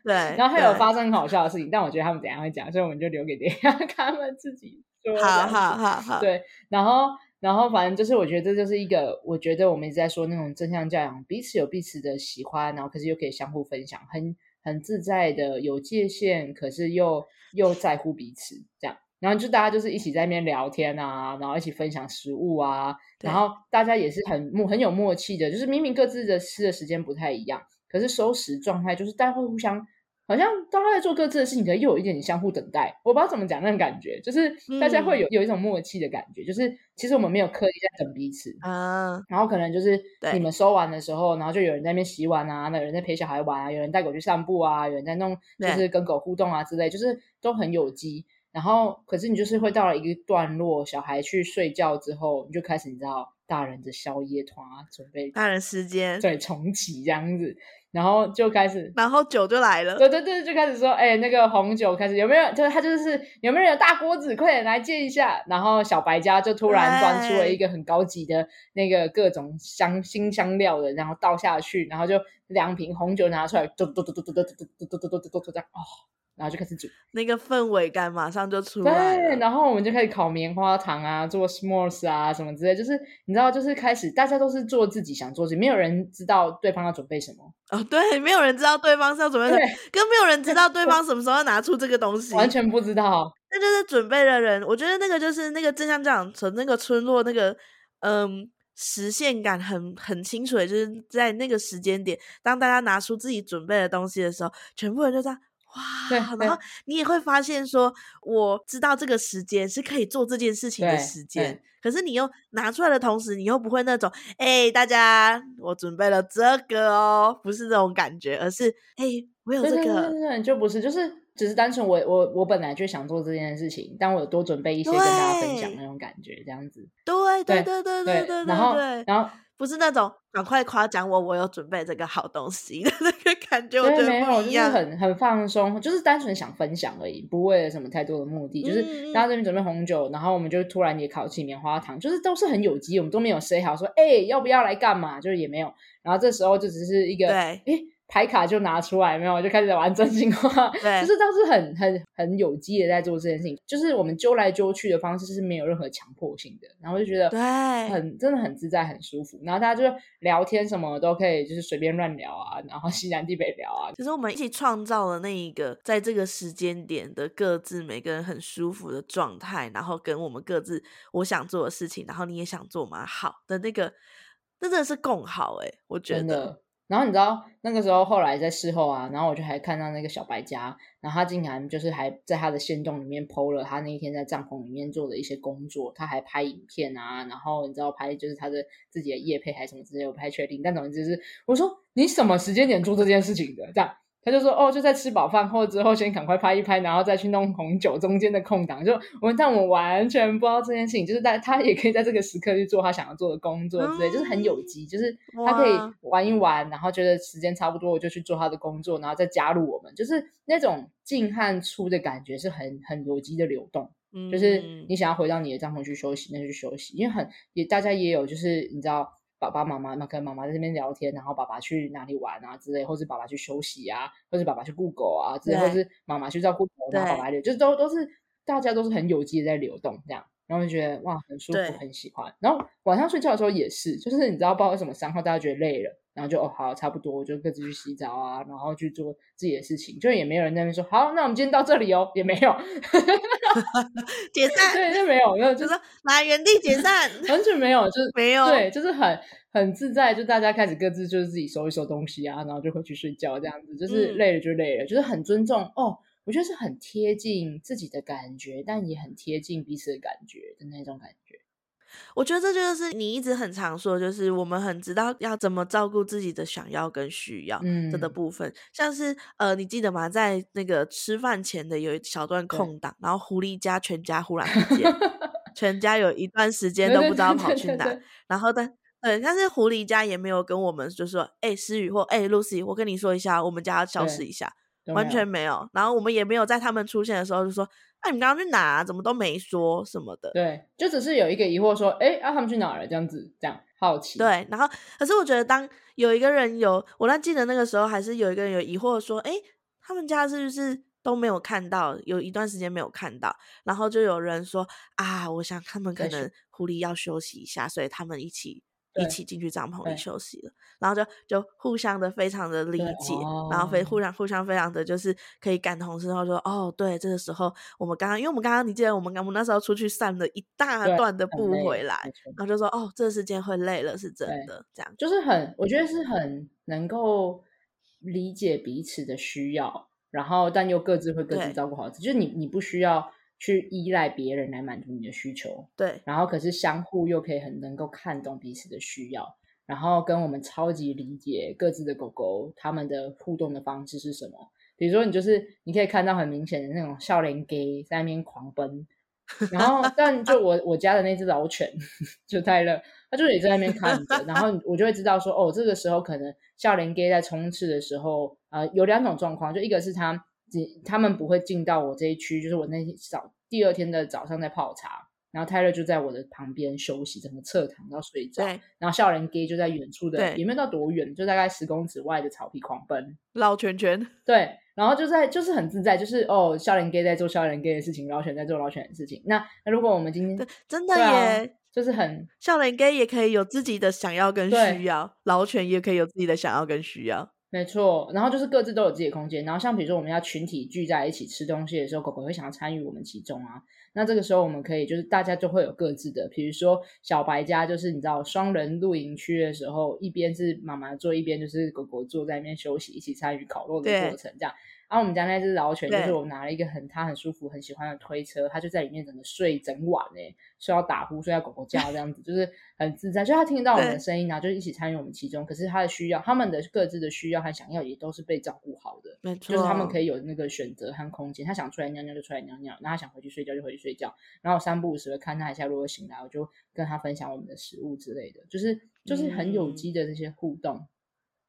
对。然后还有发生很好笑的事情，但我觉得他们等下会讲，所以我们就留给等下 他们自己说。好好好好。对，然后然后反正就是我觉得这就是一个，我觉得我们一直在说那种正向教养，彼此有彼此的喜欢，然后可是又可以相互分享，很很自在的有界限，可是又又在乎彼此这样。然后就大家就是一起在那边聊天啊，然后一起分享食物啊，然后大家也是很默很有默契的，就是明明各自的吃的时间不太一样，可是收拾状态就是大家会互相，好像大家在做各自的事情，可又有一点点相互等待。我不知道怎么讲那种感觉，就是大家会有有一种默契的感觉，就是其实我们没有刻意在等彼此啊。然后可能就是你们收完的时候，然后就有人在那边洗碗啊，那有人在陪小孩玩啊，有人带狗去散步啊，有人在弄就是跟狗互动啊之类，就是都很有机。然后，可是你就是会到了一个段落，小孩去睡觉之后，你就开始你知道大人的宵夜团啊，准备大人时间，对，重启这样子，然后就开始，然后酒就来了，对对对，就开始说，哎，那个红酒开始有没有？就是他就是有没有人大锅子，快点来借一下。然后小白家就突然端出了一个很高级的那个各种香辛香料的，然后倒下去，然后就两瓶红酒拿出来，嘟嘟嘟嘟嘟嘟嘟嘟嘟嘟嘟嘟嘟这样哦。然后就开始煮，那个氛围感马上就出来了。对，然后我们就开始烤棉花糖啊，做 s'mores 啊什么之类。就是你知道，就是开始大家都是做自己想做的事，没有人知道对方要准备什么。哦，对，没有人知道对方是要准备什么，更没有人知道对 方什么时候要拿出这个东西，完全不知道。那就是准备的人，我觉得那个就是那个正向这样从那个村落那个嗯实现感很很清楚的，就是在那个时间点，当大家拿出自己准备的东西的时候，全部人就这样。哇，然后你也会发现说，我知道这个时间是可以做这件事情的时间，可是你又拿出来的同时，你又不会那种，哎，大家，我准备了这个哦，不是这种感觉，而是，哎，我有这个，对对对对，就不是，就是只是单纯我我我本来就想做这件事情，但我有多准备一些跟大家分享那种感觉，这样子，对对对对对对对，然后然后。不是那种赶快夸奖我，我有准备这个好东西 的那个感觉，我觉得没有，就是很很放松，就是单纯想分享而已，不为了什么太多的目的。嗯、就是大家这边准备红酒，然后我们就突然也烤起棉花糖，就是都是很有机，我们都没有 say 好说，哎、欸，要不要来干嘛？就是也没有。然后这时候就只是一个，对，诶牌卡就拿出来，没有，就开始玩真心话，对，就是当时很很很有机的在做这件事情，就是我们揪来揪去的方式是没有任何强迫性的，然后就觉得对，很真的很自在，很舒服，然后大家就聊天什么都可以，就是随便乱聊啊，然后西南地北聊啊，就是我们一起创造了那一个在这个时间点的各自每个人很舒服的状态，然后跟我们各自我想做的事情，然后你也想做嘛，好的那个，那真的是共好哎，我觉得。然后你知道那个时候后来在事后啊，然后我就还看到那个小白家，然后他竟然就是还在他的线洞里面剖了他那一天在帐篷里面做的一些工作，他还拍影片啊，然后你知道拍就是他的自己的夜配还是什么之类，我不太确定，但总之就是我说你什么时间点做这件事情的这样。他就说哦，就在吃饱饭后之后，先赶快拍一拍，然后再去弄红酒中间的空档。就我们，但我们完全不知道这件事情，就是在他也可以在这个时刻去做他想要做的工作之类，就是很有机，就是他可以玩一玩，然后觉得时间差不多，我就去做他的工作，然后再加入我们，就是那种进和出的感觉是很很有机的流动。就是你想要回到你的帐篷去休息，那就去休息，因为很也大家也有，就是你知道。爸爸妈妈那跟妈妈在这边聊天，然后爸爸去哪里玩啊之类，或是爸爸去休息啊，或是爸爸去顾狗啊之类，或是妈妈去照顾狗，然后爸爸就就是都都是大家都是很有机的在流动这样，然后就觉得哇很舒服，很喜欢。然后晚上睡觉的时候也是，就是你知道不知道为什么三号大家觉得累了，然后就哦好差不多就各自去洗澡啊，然后去做自己的事情，就也没有人在那边说好，那我们今天到这里哦，也没有 解散，对，就没有没有，就是来原地解散，完全没有，就是没有，对，就是很。很自在，就大家开始各自就是自己收一收东西啊，然后就回去睡觉这样子，就是累了就累了，嗯、就是很尊重哦。我觉得是很贴近自己的感觉，但也很贴近彼此的感觉的那种感觉。我觉得这就是你一直很常说，就是我们很知道要怎么照顾自己的想要跟需要这个部分。嗯、像是呃，你记得吗？在那个吃饭前的有一小段空档，然后狐狸家全家忽然不见，全家有一段时间都不知道跑去哪，然后但。对，但是狐狸家也没有跟我们就说，哎、欸，诗雨或哎、欸、Lucy，我跟你说一下，我们家要消失一下，完全没有。然后我们也没有在他们出现的时候就说，哎、啊，你们刚刚去哪、啊？怎么都没说什么的。对，就只是有一个疑惑说，哎，啊，他们去哪了？这样子，这样好奇。对，然后可是我觉得，当有一个人有，我那记得那个时候，还是有一个人有疑惑说，哎，他们家是不是都没有看到？有一段时间没有看到，然后就有人说，啊，我想他们可能狐狸要休息一下，所以他们一起。一起进去帐篷里休息了，然后就就互相的非常的理解，哦、然后非互相互相非常的就是可以感同身受，说哦，对，这个时候我们刚刚，因为我们刚刚你记得我们刚我们那时候出去散了一大段的步回来，然后。就说哦，这个时间会累了，是真的，这样就是。很，我觉得是很能够理解彼此的需要，然后但又各自会各自照顾好自己，就是你你不需要。去依赖别人来满足你的需求，对，然后可是相互又可以很能够看懂彼此的需要，然后跟我们超级理解各自的狗狗，他们的互动的方式是什么？比如说，你就是你可以看到很明显的那种少年 gay 在那边狂奔，然后但就我我家的那只老犬就泰勒，它就也在那边看着，然后我就会知道说，哦，这个时候可能少年 gay 在冲刺的时候，呃，有两种状况，就一个是他。他们不会进到我这一区，就是我那天早第二天的早上在泡茶，然后泰勒就在我的旁边休息，整个侧躺到睡觉。对，然后少年 gay 就在远处的，也没有到多远，就大概十公尺外的草皮狂奔，绕圈圈。对，然后就在就是很自在，就是哦，少年 gay 在做少年 gay 的事情，老犬在做老犬的事情。那那如果我们今天真的耶，啊、就是很笑脸 gay 也可以有自己的想要跟需要，老犬也可以有自己的想要跟需要。没错，然后就是各自都有自己的空间，然后像比如说我们要群体聚在一起吃东西的时候，狗狗会想要参与我们其中啊。那这个时候我们可以就是大家就会有各自的，比如说小白家就是你知道双人露营区的时候，一边是妈妈坐，一边就是狗狗坐在那边休息，一起参与烤肉的过程，这样。然后我们家那只老犬，就是我拿了一个很它很舒服很喜欢的推车，它就在里面整个睡整晚诶，睡到打呼，睡到狗狗叫这样子，就是很自在。就它听到我们的声音，然后就一起参与我们其中。可是它的需要，他们的各自的需要和想要也都是被照顾好的，没错。就是他们可以有那个选择和空间。它想出来尿尿就出来尿尿，那它想回去睡觉就回去睡觉。然后三不五时的看它一下，如果醒来，我就跟它分享我们的食物之类的，就是就是很有机的这些互动。嗯、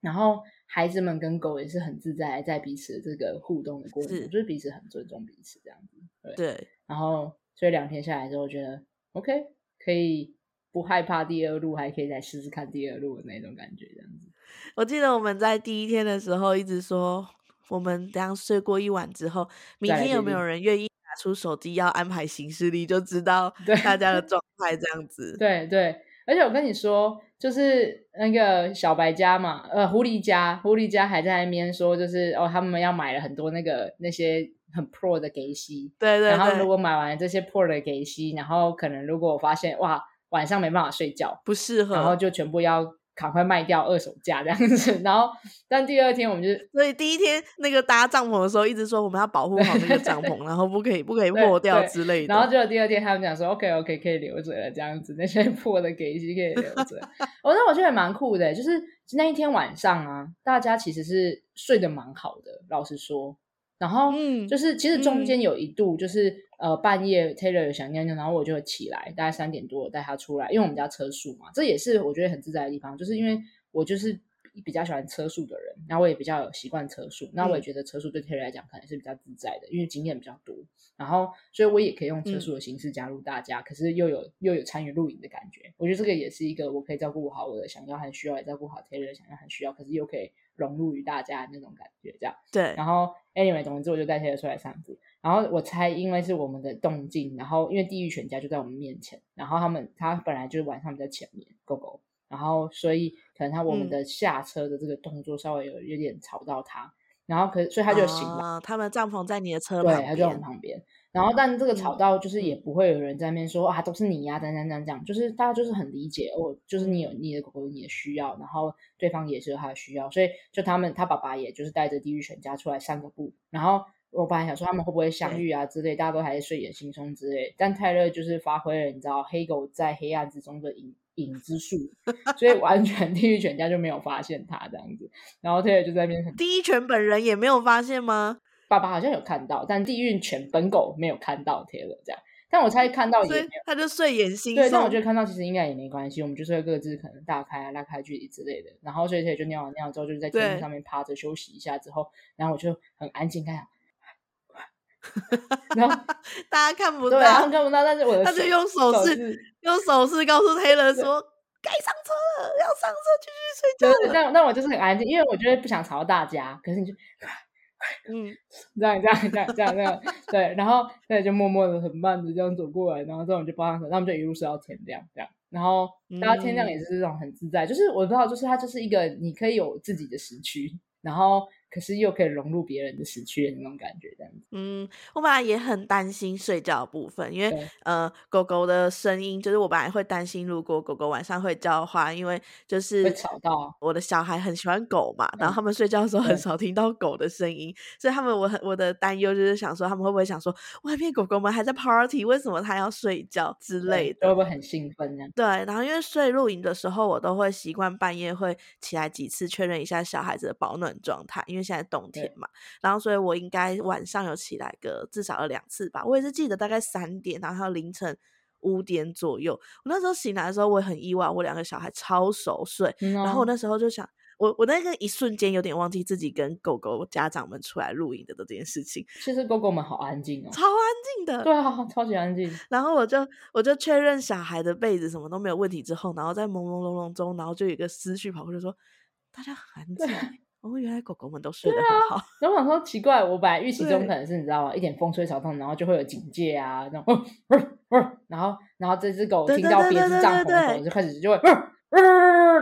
然后。孩子们跟狗也是很自在，在彼此的这个互动的过程，是就是彼此很尊重彼此这样子。对，对然后所以两天下来之后，觉得 OK，可以不害怕第二路，还可以再试试看第二路的那种感觉，这样子。我记得我们在第一天的时候一直说，我们这样睡过一晚之后，明天有没有人愿意拿出手机要安排行事历，就知道大家的 状态这样子。对对。对而且我跟你说，就是那个小白家嘛，呃，狐狸家，狐狸家还在那边说，就是哦，他们要买了很多那个那些很 pro 的给息，对，对对。然后如果买完这些 pro 的给息，然后可能如果我发现哇，晚上没办法睡觉，不适合，然后就全部要赶快卖掉二手价这样子。然后，但第二天我们就，所以第一天那个搭帐篷的时候，一直说我们要保护好那个帐篷，然后不可以不可以破掉之类的。然后就第二天他们讲说，OK OK 可以留着了这样子，那些破的给一些可以留着。我 那我觉得蛮酷的，就是那一天晚上啊，大家其实是睡得蛮好的，老实说。然后，嗯，就是其实中间有一度，就是、嗯、呃半夜 Taylor 有想尿尿，然后我就起来，大概三点多带他出来，因为我们家车速嘛，这也是我觉得很自在的地方，就是因为我就是比较喜欢车速的人，然后我也比较有习惯车速，那我也觉得车速对 Taylor 来讲可能是比较自在的，因为经验比较多，然后所以我也可以用车速的形式加入大家，嗯、可是又有又有参与露营的感觉，我觉得这个也是一个我可以照顾好我的想要和需要，也照顾好 Taylor 想要和需要，可是又可以。融入于大家的那种感觉，这样对。然后，anyway，总之我就带 Taylor 出来散步。然后我猜，因为是我们的动静，然后因为地狱犬家就在我们面前，然后他们他本来就是晚上比较前面，狗狗，然后所以可能他我们的下车的这个动作稍微有有点吵到他，嗯、然后可所以他就醒了。啊、他们帐篷在你的车旁边，对，他就在我们旁边。然后，但这个吵到就是也不会有人在那边说、嗯、啊，都是你呀、啊，等等等等，就是大家就是很理解哦，就是你有你的狗狗有你的需要，然后对方也是有他的需要，所以就他们他爸爸也就是带着地狱犬家出来散个步。然后我本来想说他们会不会相遇啊之类，大家都还是睡眼惺忪之类。但泰勒就是发挥了你知道黑狗在黑暗之中的影影之术，所以完全地狱犬家就没有发现他这样子。然后泰勒就在那边，地狱犬本人也没有发现吗？爸爸好像有看到，但地狱犬本狗没有看到 Taylor 这样，但我猜看到也没有，他就睡眼惺忪。对，但我觉得看到其实应该也没关系，我们就是会各自可能大开啊、拉开距离之类的。然后所以 Taylor 就尿完尿之后，就是在天上面趴着休息一下之后，然后我就很安静看，然后大家看不到，看不到，但是我的他就用手势用手势告诉 Taylor 说该上车了，要上车继续睡觉。但那我就是很安静，因为我觉得不想吵到大家，可是你就。嗯，这样这样这样这样这样，对，然后对，就默默的很慢的这样走过来，然后这种就抱上手，他们就一路睡到天亮这样，然后大家天亮也是这种很自在，嗯、就是我不知道，就是它就是一个你可以有自己的时区，然后。可是又可以融入别人的时区的那种感觉，这样子。嗯，我本来也很担心睡觉的部分，因为呃，狗狗的声音，就是我本来会担心，如果狗狗晚上会叫的话，因为就是会吵到我的小孩很喜欢狗嘛，然后他们睡觉的时候很少听到狗的声音，所以他们我很我的担忧就是想说，他们会不会想说，外面狗狗们还在 party，为什么它要睡觉之类的？会不会很兴奋这样？对，然后因为睡露营的时候，我都会习惯半夜会起来几次确认一下小孩子的保暖状态，因为现在冬天嘛，然后所以我应该晚上有起来个至少有两次吧。我也是记得大概三点，然后凌晨五点左右。我那时候醒来的时候，我也很意外，我两个小孩超熟睡。嗯哦、然后我那时候就想，我我那个一瞬间有点忘记自己跟狗狗家长们出来露营的这件事情。其实狗狗们好安静哦，超安静的，对啊，超级安静。然后我就我就确认小孩的被子什么都没有问题之后，然后在朦朦胧胧中，然后就有一个思绪跑过去说：“大家很安静。”哦，原来狗狗们都睡得很好。啊、然后我想说奇怪，我本来预 期中可能是你知道吗？一点风吹草动，然后就会有警戒啊，那种、哦哦哦，然后然后这只狗听到别只帐篷的就开始就会、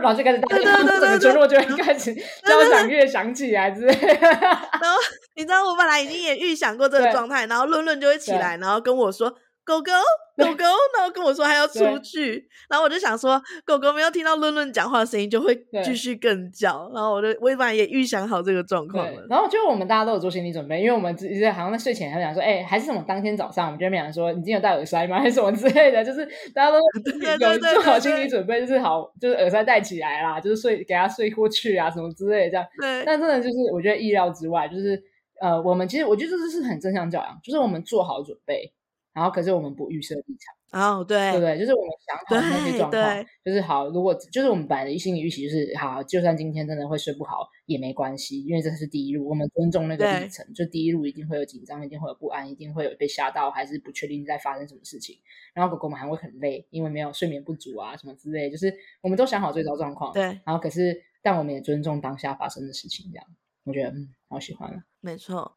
然后就开始大家整个村落就会开始交响乐响起来之类的。然后你知道我本来已经也预想过这个状态，然后论论就会起来，然后跟我说。狗狗，狗狗，然后跟我说还要出去，然后我就想说，狗狗没有听到论论讲话的声音，就会继续更叫。然后我就我一般也预想好这个状况了。然后就我们大家都有做心理准备，因为我们直接好像在睡前还讲说，哎、欸，还是什么当天早上，我们就没讲说，你今天有戴耳塞吗？还是什么之类的，就是大家都 有做好心理准备，就是好，就是耳塞戴起来啦，就是睡给他睡过去啊，什么之类的这样。对。但真的就是我觉得意料之外，就是呃，我们其实我觉得这是很正向教养，就是我们做好准备。然后，可是我们不预设立场哦，对，对不对？就是我们想好的那些状况，就是好。如果就是我们本来的心理预期就是好，就算今天真的会睡不好也没关系，因为这是第一路，我们尊重那个历程。就第一路一定会有紧张，一定会有不安，一定会有被吓到，还是不确定在发生什么事情。然后狗狗们还会很累，因为没有睡眠不足啊什么之类。就是我们都想好最糟状况，对。然后可是，但我们也尊重当下发生的事情，这样我觉得嗯，好喜欢了。没错。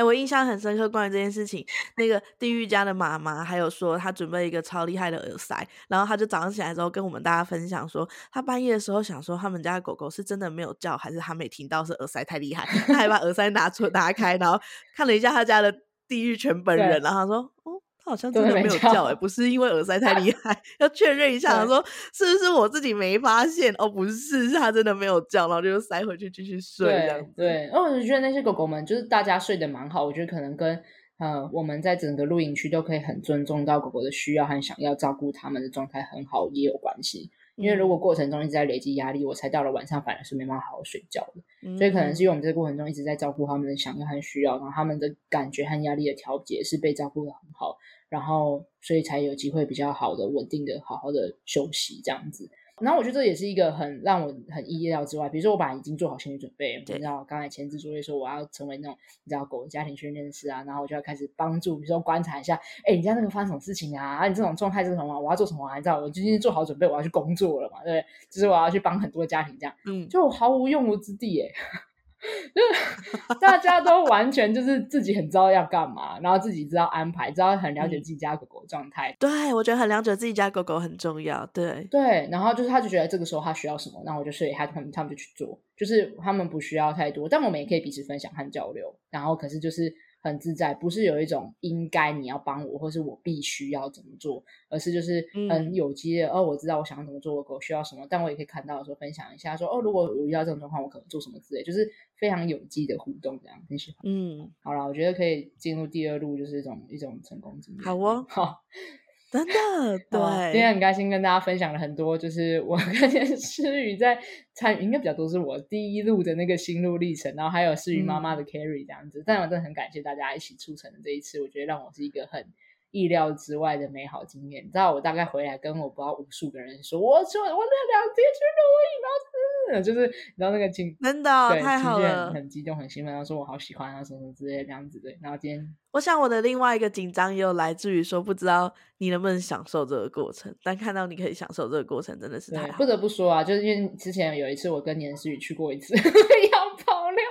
哎，我印象很深刻，关于这件事情，那个地狱家的妈妈还有说，她准备一个超厉害的耳塞，然后她就早上起来之后跟我们大家分享说，她半夜的时候想说，他们家的狗狗是真的没有叫，还是她没听到，是耳塞太厉害，她还把耳塞拿出拿开，然后看了一下他家的地狱犬本人，然后她说，哦，他好像真的没有叫哎、欸，不是因为耳塞太厉害，要确认一下，说是不是我自己没发现？哦，不是，是他真的没有叫，然后就塞回去继续睡这样子。对，对，因为我就觉得那些狗狗们就是大家睡得蛮好，我觉得可能跟呃我们在整个露营区都可以很尊重到狗狗的需要和想要照顾它们的状态很好也有关系。因为如果过程中一直在累积压力，我才到了晚上反而是没办法好好睡觉的。嗯、所以可能是因为我们这个过程中一直在照顾他们的想要和需要，然后他们的感觉和压力的调节是被照顾的很好，然后所以才有机会比较好的、稳定的、好好的休息这样子。然后我觉得这也是一个很让我很意料之外。比如说，我本来已经做好心理准备，你知道，刚才前置作业说我要成为那种你知道狗的家庭训练师啊，然后我就要开始帮助，比如说观察一下，哎，你家那个发生什么事情啊？啊，你这种状态是什么？我要做什么？你知道，我今天做好准备，我要去工作了嘛，对不对？就是我要去帮很多家庭这样，嗯，就毫无用武之地哎。就 是大家都完全就是自己很知道要干嘛，然后自己知道安排，知道很了解自己家狗狗状态。对，我觉得很了解自己家狗狗很重要。对对，然后就是他就觉得这个时候他需要什么，然后我就说他他们他们就去做，就是他们不需要太多，但我们也可以彼此分享和交流。然后可是就是。很自在，不是有一种应该你要帮我，或是我必须要怎么做，而是就是很有机的、嗯、哦，我知道我想要怎么做，我狗需要什么，但我也可以看到的时候分享一下说，说哦，如果我遇到这种状况，我可能做什么之类，就是非常有机的互动，这样很喜欢。嗯，好了，我觉得可以进入第二路，就是一种一种成功经验。好哦，好。真的，对，今天很开心跟大家分享了很多，就是我 跟诗雨在参与，应该比较多是我第一路的那个心路历程，然后还有诗雨妈妈的 carry 这样子，嗯、但我真的很感谢大家一起促成的这一次，我觉得让我是一个很意料之外的美好经验。你知道，我大概回来跟我不知道无数个人说，我说我那两天去露营，然后就是你知道那个情，真的对太好了，很，激动，很兴奋，然后说我好喜欢啊什么什么之类的这样子对，然后今天。我想我的另外一个紧张也有来自于说，不知道你能不能享受这个过程，但看到你可以享受这个过程，真的是太好。不得不说啊，就是因为之前有一次我跟年思雨去过一次，要爆料，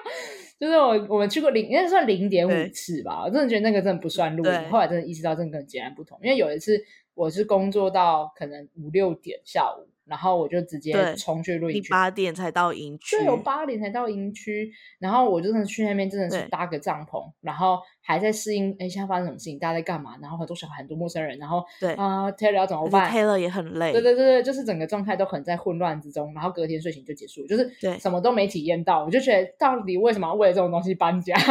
就是我我们去过零，应该算零点五次吧。我真的觉得那个真的不算露营，后来真的意识到真的跟截然不同。因为有一次我是工作到可能五六点下午。然后我就直接冲去露营区，八点才到营区，对，有八点才到营区。然后我就真的去那边，真的是搭个帐篷，然后还在适应，哎，现在发生什么事情，大家在干嘛？然后很多小孩，很多陌生人，然后对啊、呃、，Taylor 要怎么办？Taylor 也很累，对对对对，就是整个状态都很在混乱之中。然后隔天睡醒就结束，就是什么都没体验到。我就觉得，到底为什么要为了这种东西搬家？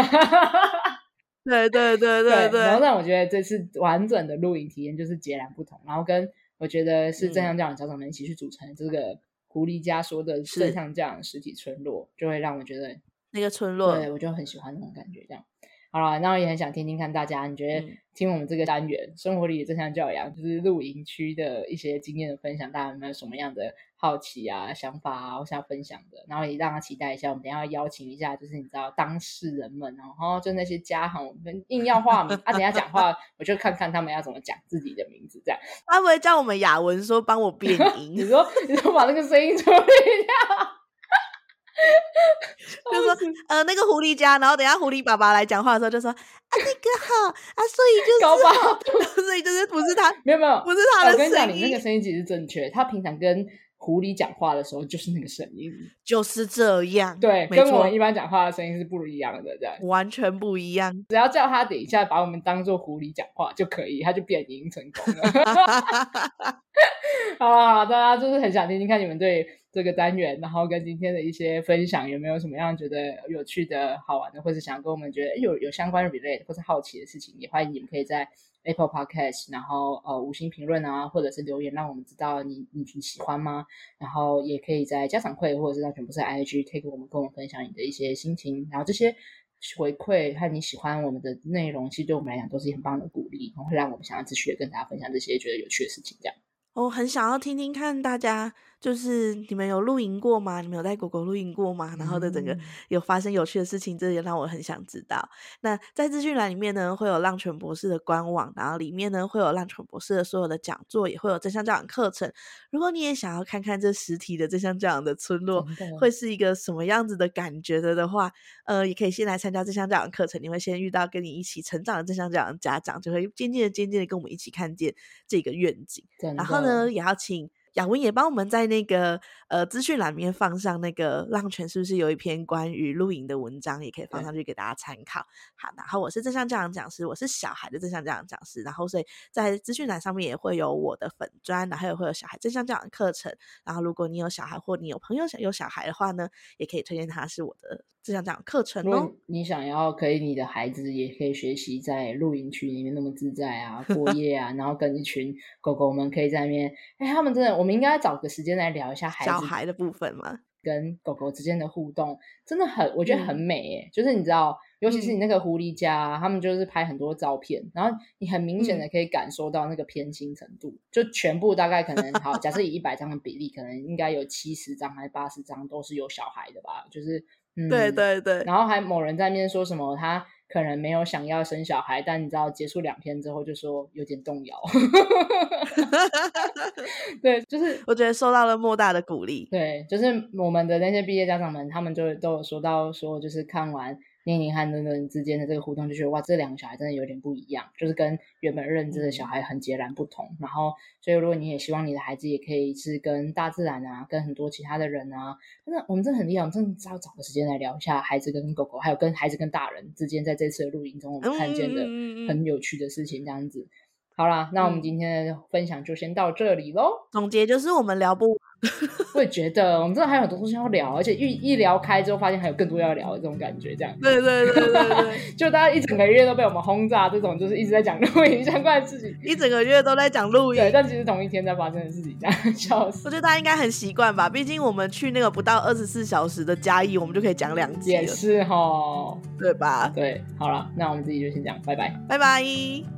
对对对对对，对。然后让我觉得这次完整的露营体验就是截然不同。然后跟我觉得是正向教养家长们一起去组成这个狐狸家说的正向教养实体村落，就会让我觉得那个村落，对我就很喜欢那种感觉。这样好了，那我也很想听听看大家，你觉得听我们这个单元、嗯、生活里的正向教养，就是露营区的一些经验的分享，大家有没有什么样的？好奇啊，想法啊，我想要分享的，然后也让他期待一下。我们等一下要邀请一下，就是你知道当事人们，然后就那些家行，我们硬要化名啊，等一下讲话，我就看看他们要怎么讲自己的名字，这样。他不会叫我们雅文说帮我变 音？你说，你说把那个声音处理掉。就说呃，那个狐狸家，然后等下狐狸爸爸来讲话的时候，就说啊，那个好啊，所以就是高八度，所以就是不是他，没有没有，不是他的声音。我跟你讲，你那个声音其实正确，他平常跟。狐狸讲话的时候 就是那个声音，就是这样。对，跟我们一般讲话的声音是不一样的，这样完全不一样。只要叫他等一下把我们当做狐狸讲话就可以，他就变音成功了。好啊，大家就是很想听听看你们对这个单元，然后跟今天的一些分享有没有什么样觉得有趣的好玩的，或者想跟我们觉得有有相关 relate 或是好奇的事情，也欢迎你们可以在。Apple Podcast，然后呃五星评论啊，或者是留言，让我们知道你你你喜欢吗？然后也可以在家长会或者是让全部是 IG take 我们跟我们分享你的一些心情，然后这些回馈和你喜欢我们的内容，其实对我们来讲都是很棒的鼓励，然后会让我们想要继续跟大家分享这些觉得有趣的事情，这样。我很想要听听看大家。就是你们有露营过吗？你们有带狗狗露营过吗？然后的整个有发生有趣的事情，这也让我很想知道。那在资讯栏里面呢，会有浪犬博士的官网，然后里面呢会有浪犬博士的所有的讲座，也会有正向教养课程。如果你也想要看看这实体的正向教养的村落会是一个什么样子的感觉的的话，呃，也可以先来参加正向教养课程。你会先遇到跟你一起成长的正向教养家长，就会渐渐的、渐渐的跟我们一起看见这个愿景。然后呢，也要请。雅文也帮我们在那个呃资讯栏面放上那个浪泉是不是有一篇关于露营的文章，也可以放上去给大家参考。好，然后我是正向教养讲师，我是小孩的正向教养讲师，然后所以在资讯栏上面也会有我的粉砖，然后也会有小孩正向教养课程。然后如果你有小孩或你有朋友想有小孩的话呢，也可以推荐他是我的正向教养课程哦。你想要可以你的孩子也可以学习在露营区里面那么自在啊，过夜啊，然后跟一群狗狗们可以在那边，哎，他们真的我。我们应该找个时间来聊一下孩子小孩的部分嘛，跟狗狗之间的互动真的很，我觉得很美诶、嗯。就是你知道，尤其是你那个狐狸家、他们就是拍很多照片，然后你很明显的可以感受到那个偏心程度，嗯、就全部大概可能好，假设以一百张的比例，可能应该有七十张还是八十张都是有小孩的吧？就是，嗯，对对对。然后还某人在那边说什么他。可能没有想要生小孩，但你知道结束两天之后就说有点动摇。对，就是 我觉得受到了莫大的鼓励。对，就是我们的那些毕业家长们，他们就都有说到说，就是看完。宁宁和伦伦之间的这个互动，就觉得哇，这两个小孩真的有点不一样，就是跟原本认知的小孩很截然不同。然后，所以如果你也希望你的孩子也可以是跟大自然啊，跟很多其他的人啊，真的，我们真的很厉害，我们真的要找个时间来聊一下孩子跟狗狗，还有跟孩子跟大人之间在这次的露营中我们看见的很有趣的事情，这样子。好啦，那我们今天的分享就先到这里喽。总结就是我们聊不。我也觉得，我们真的还有很多东西要聊，而且一一聊开之后，发现还有更多要聊的这种感觉，这样。对对对对对，就大家一整个月都被我们轰炸，这种就是一直在讲露营相关的事情，一整个月都在讲露营，对，但其实同一天在发生的事情，这样笑死。我觉得大家应该很习惯吧，毕竟我们去那个不到二十四小时的嘉义，我们就可以讲两集了，也是哈，对吧？对，好了，那我们自己就先讲，拜拜，拜拜。